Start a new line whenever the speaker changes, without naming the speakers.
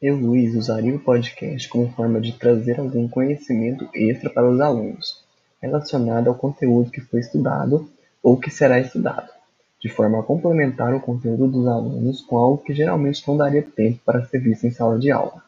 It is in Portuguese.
Eu, Luiz, usaria o podcast como forma de trazer algum conhecimento extra para os alunos, relacionado ao conteúdo que foi estudado ou que será estudado, de forma a complementar o conteúdo dos alunos com algo que geralmente não daria tempo para ser visto em sala de aula.